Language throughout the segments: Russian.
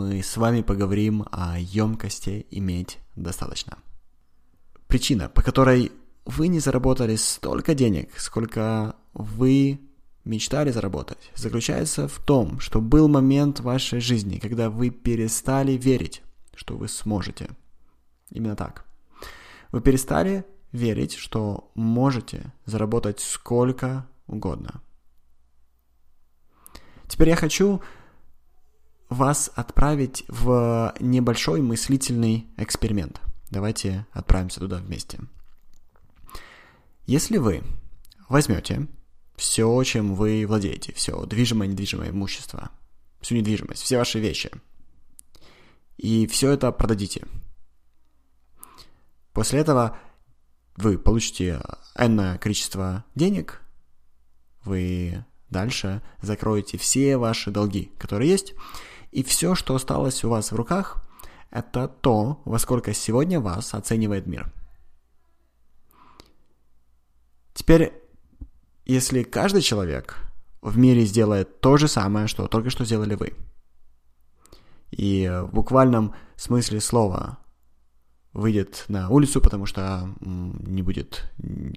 мы с вами поговорим о емкости иметь достаточно. Причина, по которой вы не заработали столько денег, сколько вы мечтали заработать, заключается в том, что был момент в вашей жизни, когда вы перестали верить, что вы сможете. Именно так. Вы перестали верить, что можете заработать сколько угодно. Теперь я хочу вас отправить в небольшой мыслительный эксперимент. Давайте отправимся туда вместе. Если вы возьмете все, чем вы владеете, все движимое, недвижимое имущество, всю недвижимость, все ваши вещи, и все это продадите. После этого вы получите энное количество денег, вы дальше закроете все ваши долги, которые есть, и все, что осталось у вас в руках, это то, во сколько сегодня вас оценивает мир. Теперь, если каждый человек в мире сделает то же самое, что только что сделали вы, и в буквальном смысле слова выйдет на улицу, потому что не будет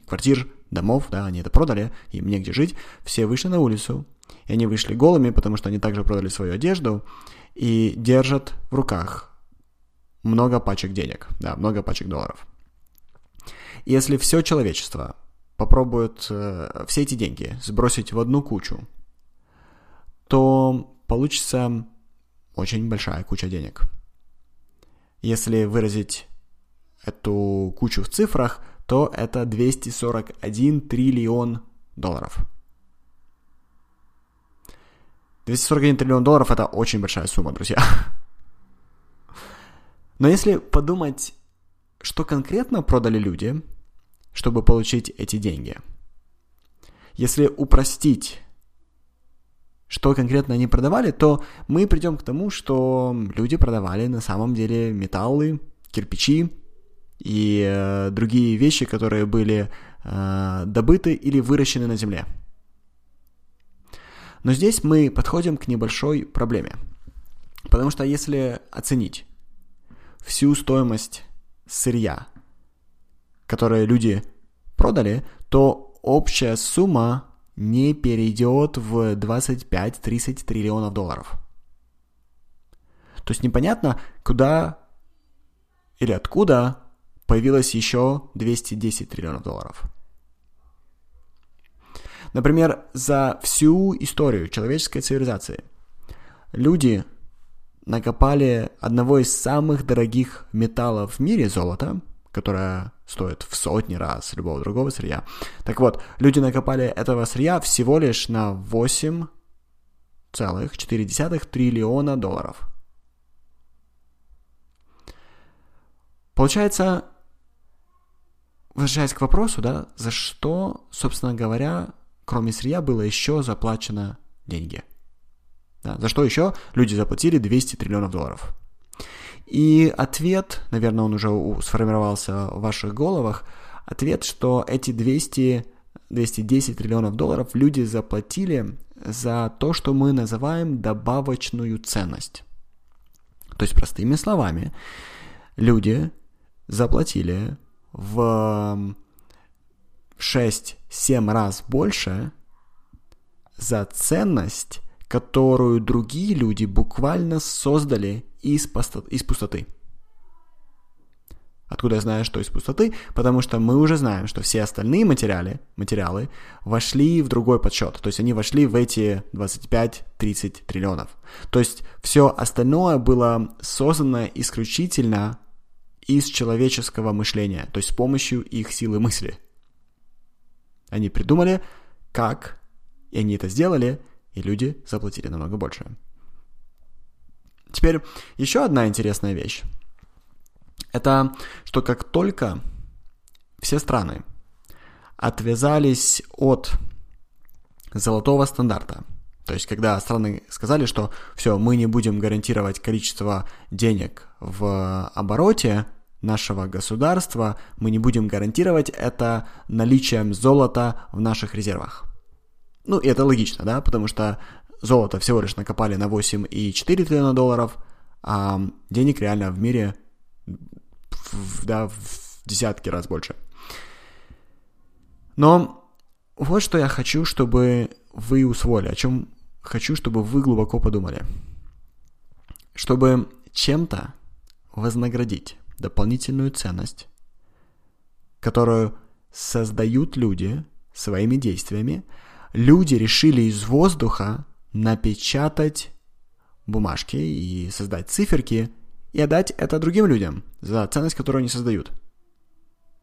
квартир, домов, да, они это продали, им негде жить, все вышли на улицу, и они вышли голыми, потому что они также продали свою одежду, и держат в руках много пачек денег, да, много пачек долларов. Если все человечество попробует э, все эти деньги сбросить в одну кучу, то получится очень большая куча денег. Если выразить эту кучу в цифрах, то это 241 триллион долларов. 241 триллион долларов это очень большая сумма, друзья. Но если подумать, что конкретно продали люди, чтобы получить эти деньги, если упростить, что конкретно они продавали, то мы придем к тому, что люди продавали на самом деле металлы, кирпичи и э, другие вещи, которые были э, добыты или выращены на земле. Но здесь мы подходим к небольшой проблеме. Потому что если оценить всю стоимость сырья, которое люди продали, то общая сумма не перейдет в 25-30 триллионов долларов. То есть непонятно, куда или откуда появилось еще 210 триллионов долларов. Например, за всю историю человеческой цивилизации люди накопали одного из самых дорогих металлов в мире, золото, которое стоит в сотни раз любого другого сырья. Так вот, люди накопали этого сырья всего лишь на 8,4 триллиона долларов. Получается, возвращаясь к вопросу, да, за что, собственно говоря, кроме сырья было еще заплачено деньги. Да, за что еще люди заплатили 200 триллионов долларов. И ответ, наверное, он уже сформировался в ваших головах, ответ, что эти 200, 210 триллионов долларов люди заплатили за то, что мы называем добавочную ценность. То есть, простыми словами, люди заплатили в 6-7 раз больше за ценность, которую другие люди буквально создали из, из пустоты. Откуда я знаю, что из пустоты? Потому что мы уже знаем, что все остальные материалы, материалы вошли в другой подсчет. То есть они вошли в эти 25-30 триллионов. То есть все остальное было создано исключительно из человеческого мышления, то есть с помощью их силы мысли. Они придумали, как, и они это сделали, и люди заплатили намного больше. Теперь еще одна интересная вещь. Это что как только все страны отвязались от золотого стандарта, то есть когда страны сказали, что все, мы не будем гарантировать количество денег в обороте нашего государства, мы не будем гарантировать это наличием золота в наших резервах. Ну, и это логично, да, потому что золото всего лишь накопали на 8,4 триллиона долларов, а денег реально в мире да, в десятки раз больше. Но вот что я хочу, чтобы вы усвоили, о чем хочу, чтобы вы глубоко подумали. Чтобы чем-то вознаградить дополнительную ценность, которую создают люди своими действиями, люди решили из воздуха напечатать бумажки и создать циферки и отдать это другим людям за ценность, которую они создают.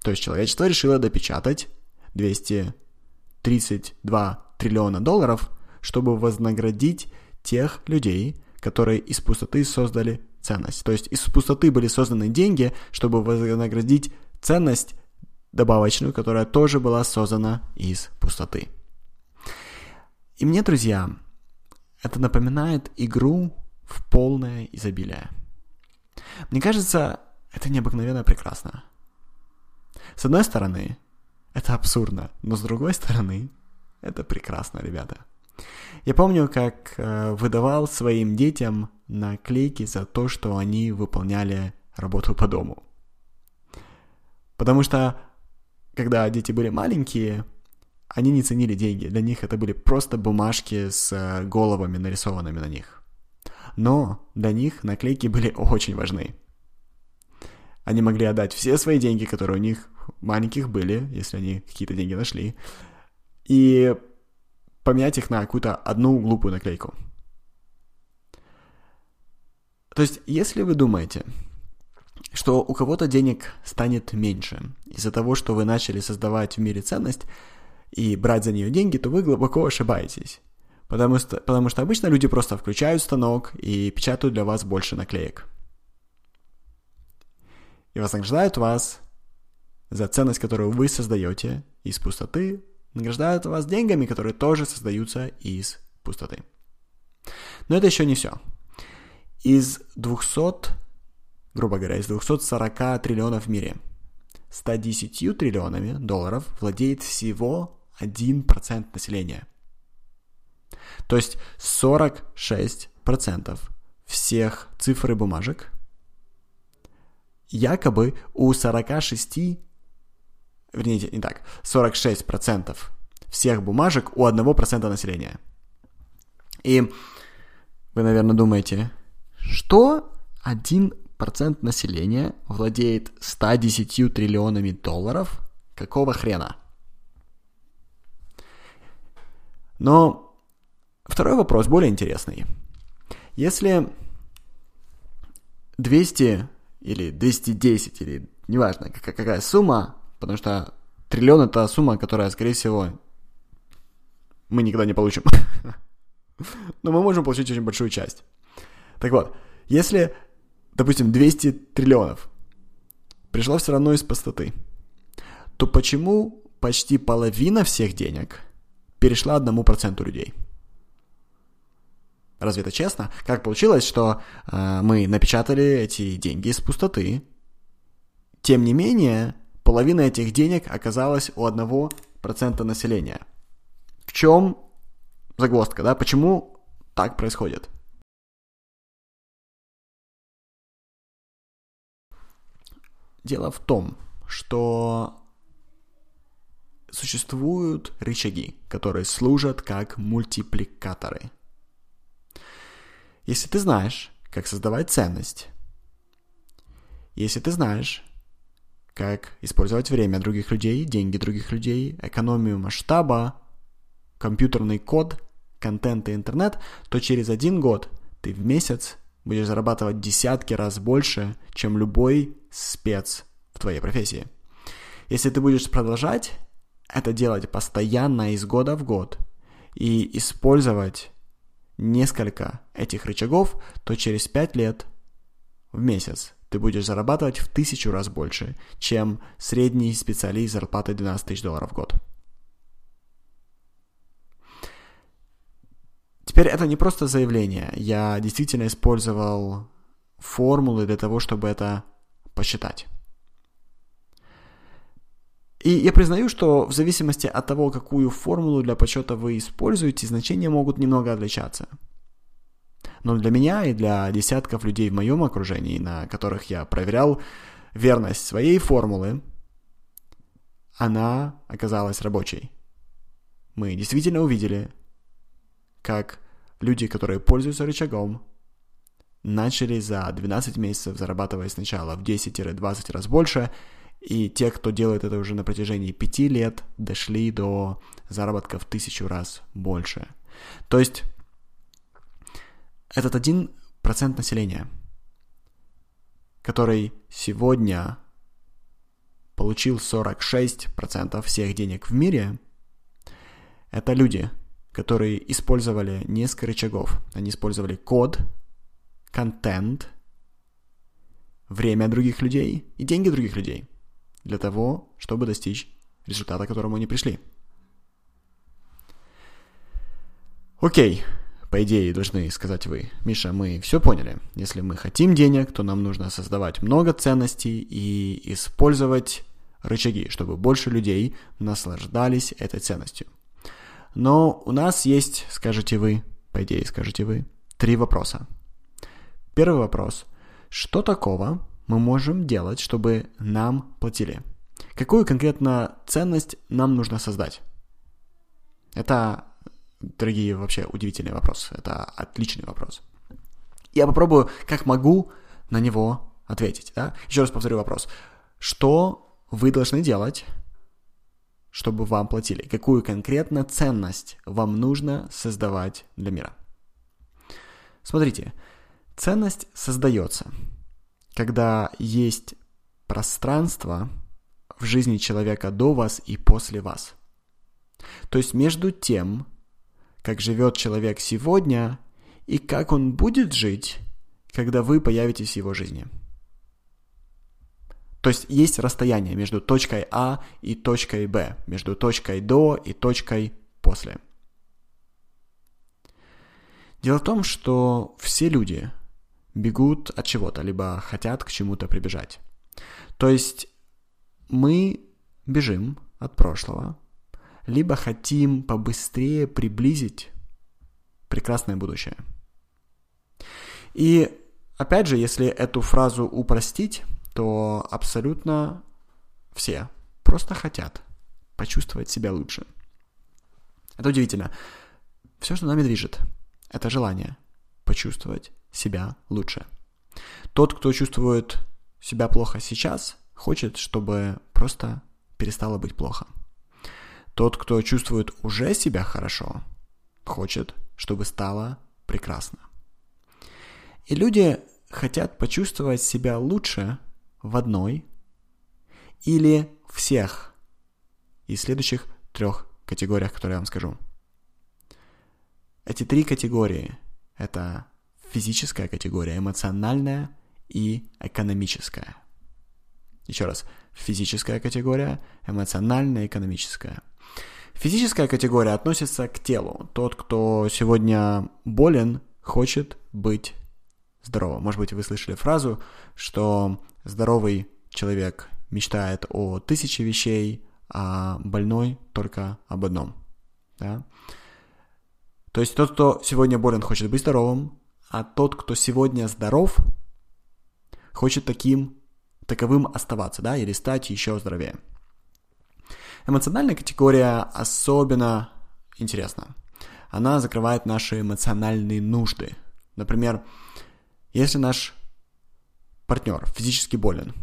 То есть человечество решило допечатать 232 триллиона долларов, чтобы вознаградить тех людей, которые из пустоты создали ценность. То есть из пустоты были созданы деньги, чтобы вознаградить ценность добавочную, которая тоже была создана из пустоты. И мне, друзья, это напоминает игру в полное изобилие. Мне кажется, это необыкновенно прекрасно. С одной стороны, это абсурдно, но с другой стороны, это прекрасно, ребята. Я помню, как э, выдавал своим детям наклейки за то, что они выполняли работу по дому. Потому что, когда дети были маленькие, они не ценили деньги. Для них это были просто бумажки с э, головами, нарисованными на них. Но для них наклейки были очень важны. Они могли отдать все свои деньги, которые у них маленьких были, если они какие-то деньги нашли, и поменять их на какую-то одну глупую наклейку. То есть, если вы думаете, что у кого-то денег станет меньше из-за того, что вы начали создавать в мире ценность, и брать за нее деньги, то вы глубоко ошибаетесь. Потому что, потому что обычно люди просто включают станок и печатают для вас больше наклеек. И вознаграждают вас за ценность, которую вы создаете из пустоты, награждают вас деньгами, которые тоже создаются из пустоты. Но это еще не все. Из 200, грубо говоря, из 240 триллионов в мире, 110 триллионами долларов владеет всего 1% населения. То есть 46% всех цифр и бумажек якобы у 46, вернее, не так, 46% всех бумажек у 1% населения. И вы, наверное, думаете, что 1% населения владеет 110 триллионами долларов? Какого хрена? Но второй вопрос более интересный. Если 200 или 210 или неважно какая сумма, потому что триллион это сумма, которая, скорее всего, мы никогда не получим. Но мы можем получить очень большую часть. Так вот, если, допустим, 200 триллионов пришло все равно из пустоты, то почему почти половина всех денег – перешла одному проценту людей. Разве это честно? Как получилось, что э, мы напечатали эти деньги из пустоты? Тем не менее, половина этих денег оказалась у одного процента населения. В чем загвоздка, да? Почему так происходит? Дело в том, что существуют рычаги, которые служат как мультипликаторы. Если ты знаешь, как создавать ценность, если ты знаешь, как использовать время других людей, деньги других людей, экономию масштаба, компьютерный код, контент и интернет, то через один год ты в месяц будешь зарабатывать десятки раз больше, чем любой спец в твоей профессии. Если ты будешь продолжать это делать постоянно из года в год и использовать несколько этих рычагов, то через 5 лет в месяц ты будешь зарабатывать в тысячу раз больше, чем средний специалист зарплатой 12 тысяч долларов в год. Теперь это не просто заявление. Я действительно использовал формулы для того, чтобы это посчитать. И я признаю, что в зависимости от того, какую формулу для подсчета вы используете, значения могут немного отличаться. Но для меня и для десятков людей в моем окружении, на которых я проверял верность своей формулы, она оказалась рабочей. Мы действительно увидели, как люди, которые пользуются рычагом, начали за 12 месяцев зарабатывать сначала в 10-20 раз больше, и те, кто делает это уже на протяжении 5 лет, дошли до заработка в тысячу раз больше. То есть этот один процент населения, который сегодня получил 46% всех денег в мире, это люди, которые использовали несколько рычагов. Они использовали код, контент, время других людей и деньги других людей для того, чтобы достичь результата, к которому они пришли. Окей, по идее, должны сказать вы, Миша, мы все поняли. Если мы хотим денег, то нам нужно создавать много ценностей и использовать рычаги, чтобы больше людей наслаждались этой ценностью. Но у нас есть, скажете вы, по идее, скажете вы, три вопроса. Первый вопрос. Что такого мы можем делать, чтобы нам платили? Какую конкретно ценность нам нужно создать? Это, дорогие, вообще удивительный вопрос. Это отличный вопрос. Я попробую, как могу, на него ответить. Да? Еще раз повторю вопрос. Что вы должны делать, чтобы вам платили? Какую конкретно ценность вам нужно создавать для мира? Смотрите, ценность создается, когда есть пространство в жизни человека до вас и после вас. То есть между тем, как живет человек сегодня и как он будет жить, когда вы появитесь в его жизни – то есть есть расстояние между точкой А и точкой Б, между точкой до и точкой после. Дело в том, что все люди бегут от чего-то, либо хотят к чему-то прибежать. То есть мы бежим от прошлого, либо хотим побыстрее приблизить прекрасное будущее. И опять же, если эту фразу упростить, то абсолютно все просто хотят почувствовать себя лучше. Это удивительно. Все, что нами движет, это желание почувствовать себя лучше. Тот, кто чувствует себя плохо сейчас, хочет, чтобы просто перестало быть плохо. Тот, кто чувствует уже себя хорошо, хочет, чтобы стало прекрасно. И люди хотят почувствовать себя лучше в одной или всех из следующих трех категориях, которые я вам скажу. Эти три категории – это физическая категория, эмоциональная и экономическая. Еще раз, физическая категория, эмоциональная экономическая. Физическая категория относится к телу. Тот, кто сегодня болен, хочет быть здоровым. Может быть, вы слышали фразу, что здоровый человек мечтает о тысяче вещей, а больной только об одном. Да? То есть тот, кто сегодня болен, хочет быть здоровым, а тот, кто сегодня здоров, хочет таким, таковым оставаться, да, или стать еще здоровее. Эмоциональная категория особенно интересна. Она закрывает наши эмоциональные нужды. Например, если наш партнер физически болен,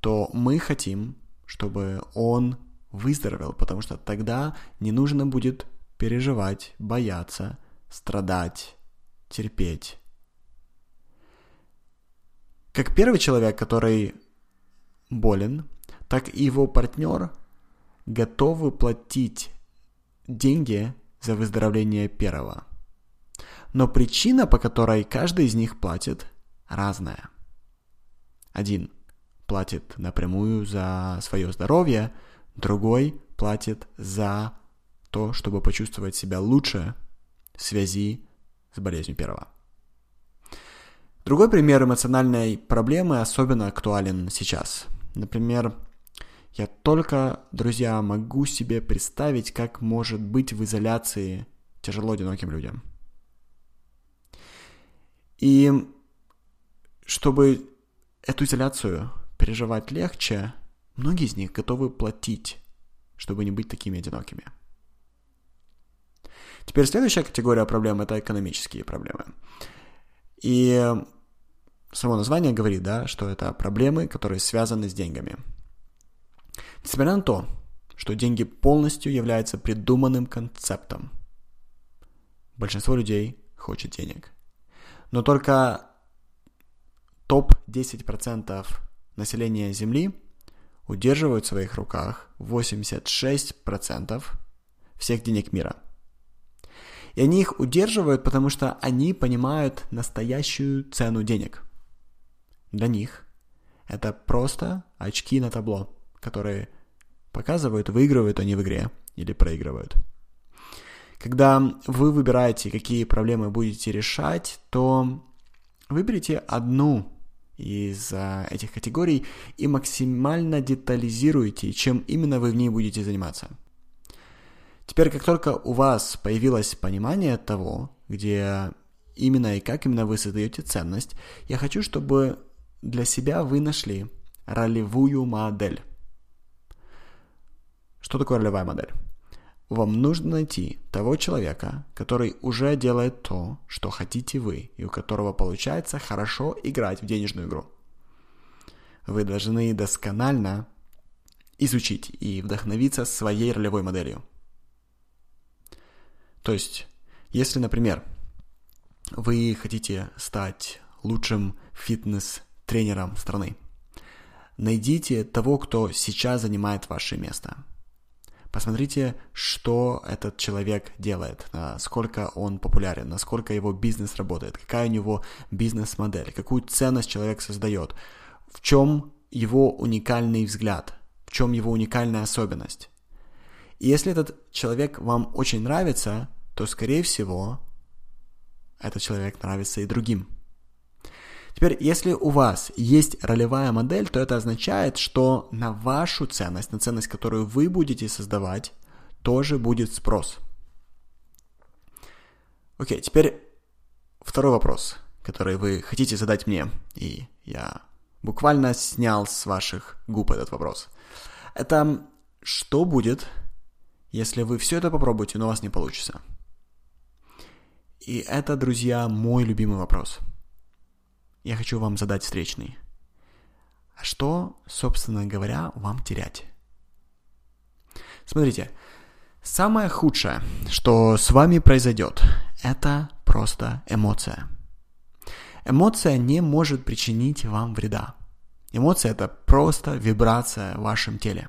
то мы хотим, чтобы он выздоровел, потому что тогда не нужно будет переживать, бояться, страдать, терпеть. Как первый человек, который болен, так и его партнер готовы платить деньги за выздоровление первого. Но причина, по которой каждый из них платит, разная – один платит напрямую за свое здоровье, другой платит за то, чтобы почувствовать себя лучше в связи с болезнью первого. Другой пример эмоциональной проблемы особенно актуален сейчас. Например, я только, друзья, могу себе представить, как может быть в изоляции тяжело одиноким людям. И чтобы эту изоляцию переживать легче, многие из них готовы платить, чтобы не быть такими одинокими. Теперь следующая категория проблем – это экономические проблемы. И само название говорит, да, что это проблемы, которые связаны с деньгами. Несмотря на то, что деньги полностью являются придуманным концептом, большинство людей хочет денег. Но только топ-10% населения Земли удерживают в своих руках 86% всех денег мира. И они их удерживают, потому что они понимают настоящую цену денег. Для них это просто очки на табло, которые показывают, выигрывают они в игре или проигрывают. Когда вы выбираете, какие проблемы будете решать, то выберите одну из а, этих категорий и максимально детализируйте, чем именно вы в ней будете заниматься. Теперь, как только у вас появилось понимание того, где именно и как именно вы создаете ценность, я хочу, чтобы для себя вы нашли ролевую модель. Что такое ролевая модель? Вам нужно найти того человека, который уже делает то, что хотите вы, и у которого получается хорошо играть в денежную игру. Вы должны досконально изучить и вдохновиться своей ролевой моделью. То есть, если, например, вы хотите стать лучшим фитнес-тренером страны, найдите того, кто сейчас занимает ваше место – Посмотрите, что этот человек делает, насколько он популярен, насколько его бизнес работает, какая у него бизнес-модель, какую ценность человек создает, в чем его уникальный взгляд, в чем его уникальная особенность. И если этот человек вам очень нравится, то, скорее всего, этот человек нравится и другим. Теперь, если у вас есть ролевая модель, то это означает, что на вашу ценность, на ценность, которую вы будете создавать, тоже будет спрос. Окей, теперь второй вопрос, который вы хотите задать мне, и я буквально снял с ваших губ этот вопрос. Это что будет, если вы все это попробуете, но у вас не получится? И это, друзья, мой любимый вопрос – я хочу вам задать встречный. А что, собственно говоря, вам терять? Смотрите, самое худшее, что с вами произойдет, это просто эмоция. Эмоция не может причинить вам вреда. Эмоция это просто вибрация в вашем теле.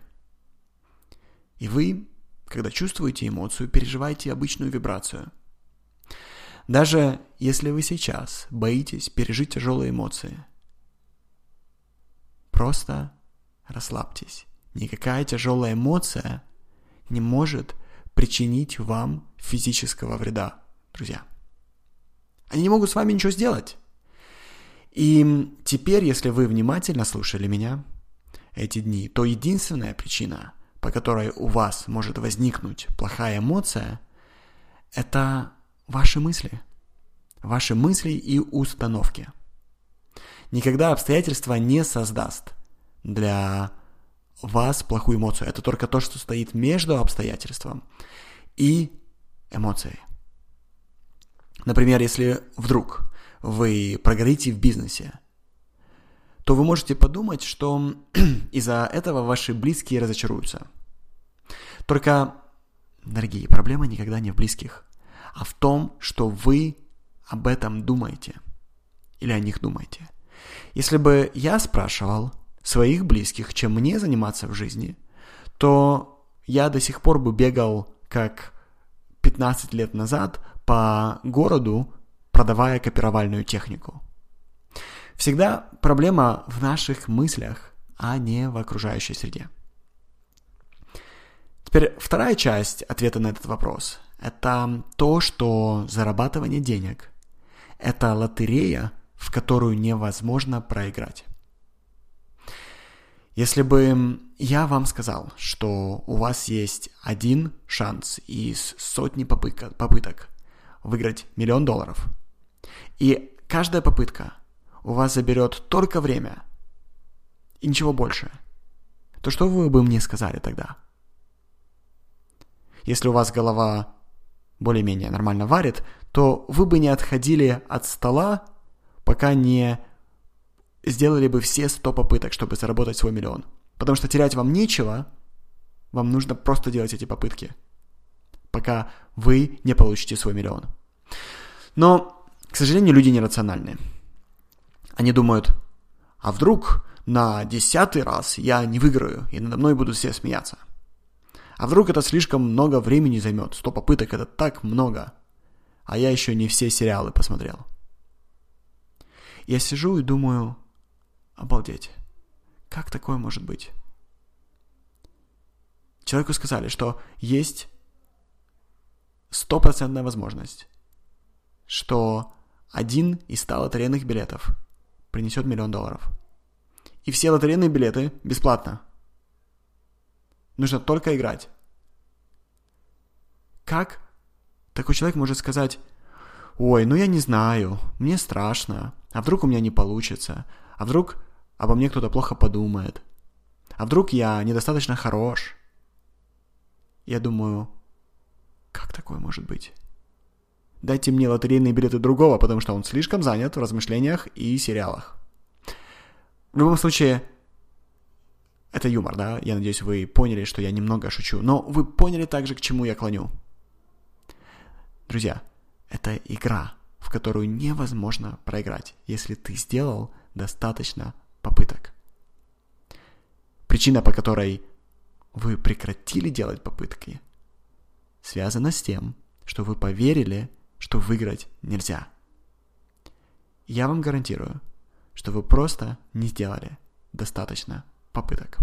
И вы, когда чувствуете эмоцию, переживаете обычную вибрацию – даже если вы сейчас боитесь пережить тяжелые эмоции, просто расслабьтесь. Никакая тяжелая эмоция не может причинить вам физического вреда, друзья. Они не могут с вами ничего сделать. И теперь, если вы внимательно слушали меня эти дни, то единственная причина, по которой у вас может возникнуть плохая эмоция, это ваши мысли. Ваши мысли и установки. Никогда обстоятельства не создаст для вас плохую эмоцию. Это только то, что стоит между обстоятельством и эмоцией. Например, если вдруг вы прогорите в бизнесе, то вы можете подумать, что из-за этого ваши близкие разочаруются. Только, дорогие, проблема никогда не в близких а в том, что вы об этом думаете или о них думаете. Если бы я спрашивал своих близких, чем мне заниматься в жизни, то я до сих пор бы бегал как 15 лет назад по городу, продавая копировальную технику. Всегда проблема в наших мыслях, а не в окружающей среде. Теперь вторая часть ответа на этот вопрос это то, что зарабатывание денег – это лотерея, в которую невозможно проиграть. Если бы я вам сказал, что у вас есть один шанс из сотни попыток, попыток выиграть миллион долларов, и каждая попытка у вас заберет только время и ничего больше, то что вы бы мне сказали тогда? Если у вас голова более-менее нормально варит, то вы бы не отходили от стола, пока не сделали бы все 100 попыток, чтобы заработать свой миллион. Потому что терять вам нечего, вам нужно просто делать эти попытки, пока вы не получите свой миллион. Но, к сожалению, люди нерациональны. Они думают, а вдруг на десятый раз я не выиграю, и надо мной будут все смеяться. А вдруг это слишком много времени займет? Сто попыток это так много. А я еще не все сериалы посмотрел. Я сижу и думаю, обалдеть, как такое может быть? Человеку сказали, что есть стопроцентная возможность, что один из ста лотерейных билетов принесет миллион долларов. И все лотерейные билеты бесплатно. Нужно только играть. Как такой человек может сказать, ой, ну я не знаю, мне страшно, а вдруг у меня не получится, а вдруг обо мне кто-то плохо подумает, а вдруг я недостаточно хорош. Я думаю, как такое может быть? Дайте мне лотерейные билеты другого, потому что он слишком занят в размышлениях и сериалах. В любом случае, это юмор, да? Я надеюсь, вы поняли, что я немного шучу. Но вы поняли также, к чему я клоню. Друзья, это игра, в которую невозможно проиграть, если ты сделал достаточно попыток. Причина, по которой вы прекратили делать попытки, связана с тем, что вы поверили, что выиграть нельзя. Я вам гарантирую, что вы просто не сделали достаточно попыток.